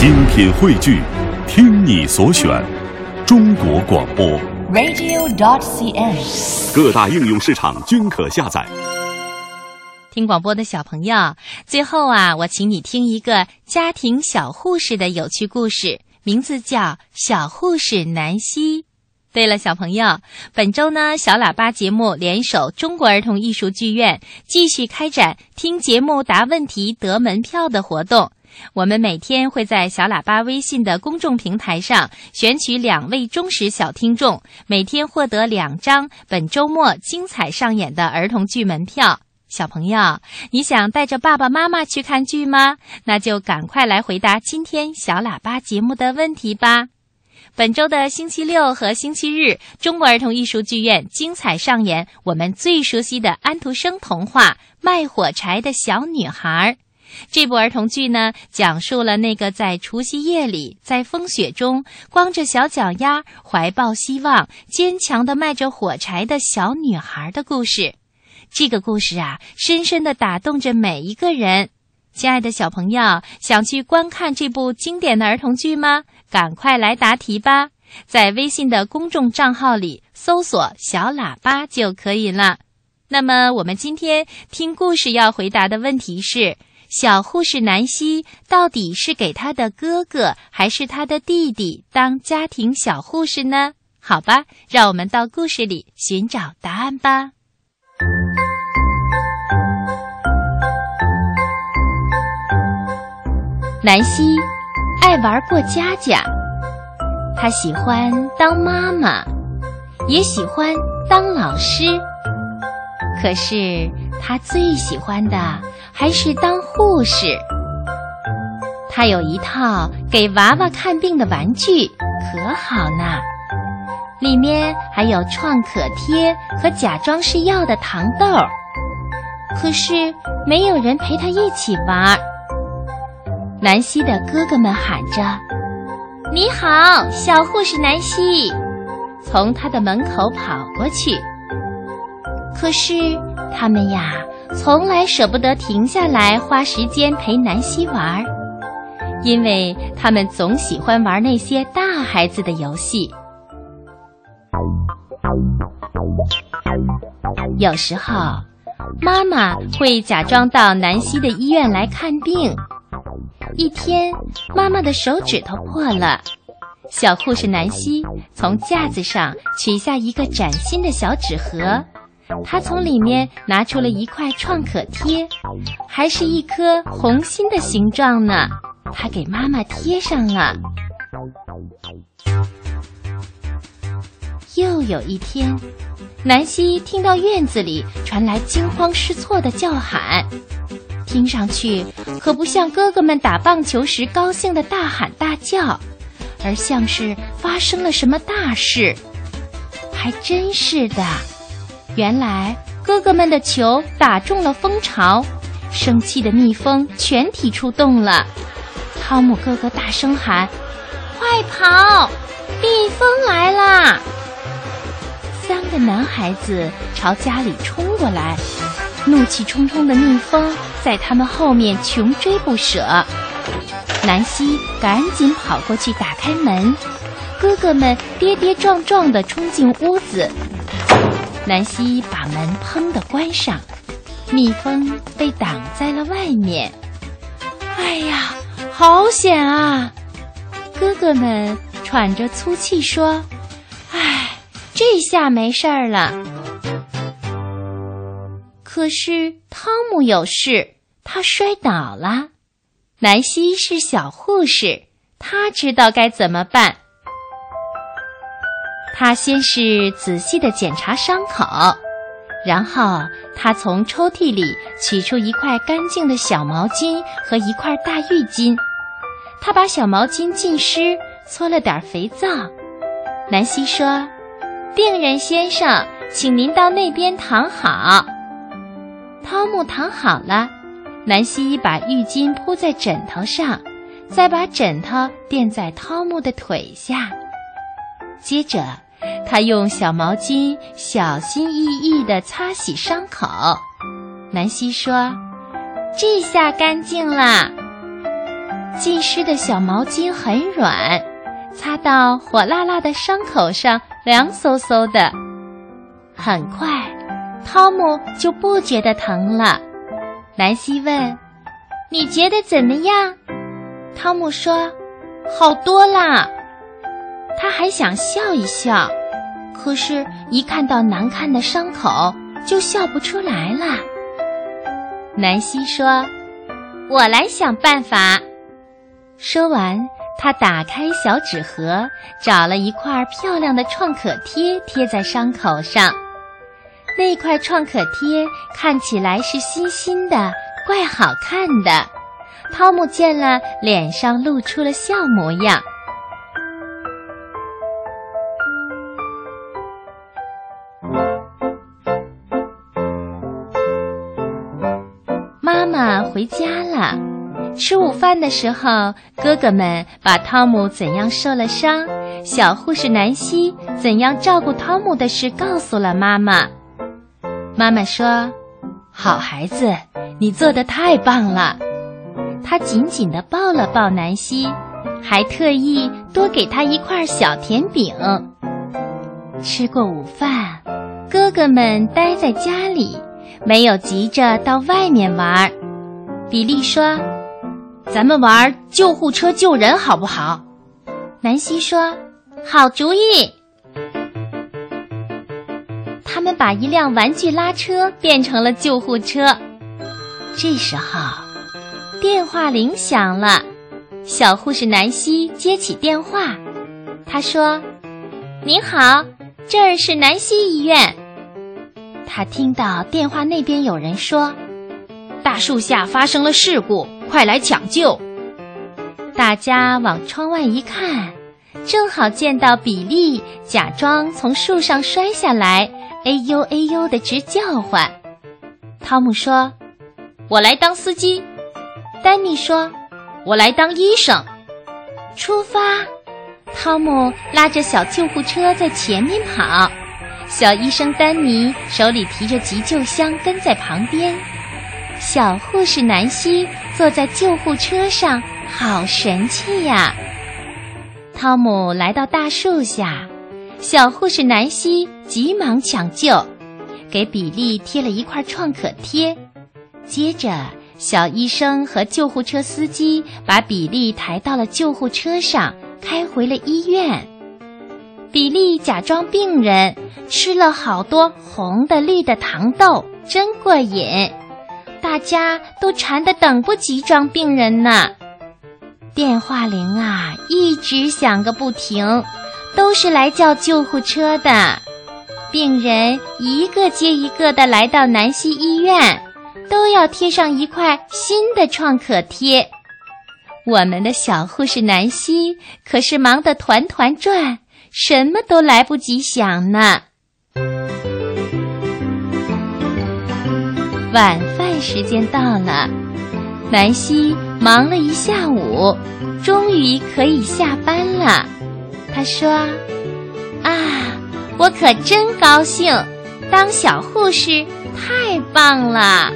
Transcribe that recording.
精品汇聚，听你所选，中国广播。radio.dot.cn，。各大应用市场均可下载。听广播的小朋友，最后啊，我请你听一个家庭小护士的有趣故事，名字叫《小护士南希》。对了，小朋友，本周呢，小喇叭节目联手中国儿童艺术剧院，继续开展听节目答问题得门票的活动。我们每天会在小喇叭微信的公众平台上选取两位忠实小听众，每天获得两张本周末精彩上演的儿童剧门票。小朋友，你想带着爸爸妈妈去看剧吗？那就赶快来回答今天小喇叭节目的问题吧。本周的星期六和星期日，中国儿童艺术剧院精彩上演我们最熟悉的安徒生童话《卖火柴的小女孩》。这部儿童剧呢，讲述了那个在除夕夜里，在风雪中光着小脚丫、怀抱希望、坚强的卖着火柴的小女孩的故事。这个故事啊，深深的打动着每一个人。亲爱的小朋友，想去观看这部经典的儿童剧吗？赶快来答题吧！在微信的公众账号里搜索“小喇叭”就可以了。那么，我们今天听故事要回答的问题是：小护士南希到底是给她的哥哥还是她的弟弟当家庭小护士呢？好吧，让我们到故事里寻找答案吧。南希爱玩过家家，她喜欢当妈妈，也喜欢当老师。可是他最喜欢的还是当护士。他有一套给娃娃看病的玩具，可好呢，里面还有创可贴和假装是药的糖豆。可是没有人陪他一起玩。南希的哥哥们喊着：“你好，小护士南希！”从他的门口跑过去。可是他们呀，从来舍不得停下来花时间陪南希玩儿，因为他们总喜欢玩那些大孩子的游戏。有时候，妈妈会假装到南希的医院来看病。一天，妈妈的手指头破了，小护士南希从架子上取下一个崭新的小纸盒，他从里面拿出了一块创可贴，还是一颗红心的形状呢。他给妈妈贴上了。又有一天，南希听到院子里传来惊慌失措的叫喊。听上去可不像哥哥们打棒球时高兴的大喊大叫，而像是发生了什么大事。还真是的，原来哥哥们的球打中了蜂巢，生气的蜜蜂全体出动了。汤姆哥哥大声喊：“快跑！蜜蜂来啦！”三个男孩子朝家里冲过来。怒气冲冲的蜜蜂在他们后面穷追不舍，南希赶紧跑过去打开门，哥哥们跌跌撞撞地冲进屋子，南希把门砰的关上，蜜蜂被挡在了外面。哎呀，好险啊！哥哥们喘着粗气说：“哎，这下没事儿了。”可是汤姆有事，他摔倒了。南希是小护士，她知道该怎么办。他先是仔细的检查伤口，然后他从抽屉里取出一块干净的小毛巾和一块大浴巾。他把小毛巾浸湿，搓了点肥皂。南希说：“病人先生，请您到那边躺好。”汤姆躺好了，南希把浴巾铺在枕头上，再把枕头垫在汤姆的腿下。接着，他用小毛巾小心翼翼地擦洗伤口。南希说：“这下干净了。”浸湿的小毛巾很软，擦到火辣辣的伤口上凉飕飕的。很快，汤姆就不觉得疼了。南希问：“你觉得怎么样？”汤姆说：“好多啦。”他还想笑一笑，可是，一看到难看的伤口，就笑不出来了。南希说：“我来想办法。”说完，他打开小纸盒，找了一块漂亮的创可贴，贴在伤口上。那块创可贴看起来是新新的，怪好看的。汤姆见了，脸上露出了笑模样。回家了。吃午饭的时候，哥哥们把汤姆怎样受了伤，小护士南希怎样照顾汤姆的事告诉了妈妈。妈妈说：“好孩子，你做的太棒了。”她紧紧地抱了抱南希，还特意多给他一块小甜饼。吃过午饭，哥哥们待在家里。没有急着到外面玩，比利说：“咱们玩救护车救人好不好？”南希说：“好主意。”他们把一辆玩具拉车变成了救护车。这时候，电话铃响了，小护士南希接起电话，她说：“您好，这儿是南希医院。”他听到电话那边有人说：“大树下发生了事故，快来抢救！”大家往窗外一看，正好见到比利假装从树上摔下来，哎呦哎呦的直叫唤。汤姆说：“我来当司机。”丹尼说：“我来当医生。”出发！汤姆拉着小救护车在前面跑。小医生丹尼手里提着急救箱跟在旁边，小护士南希坐在救护车上，好神气呀！汤姆来到大树下，小护士南希急忙抢救，给比利贴了一块创可贴。接着，小医生和救护车司机把比利抬到了救护车上，开回了医院。比利假装病人，吃了好多红的、绿的糖豆，真过瘾。大家都馋得等不及装病人呢。电话铃啊，一直响个不停，都是来叫救护车的。病人一个接一个的来到南溪医院，都要贴上一块新的创可贴。我们的小护士南希可是忙得团团转。什么都来不及想呢。晚时间到了，南希忙了一下午，终于可以下班了。她说：“啊，我可真高兴，当小护士太棒了。”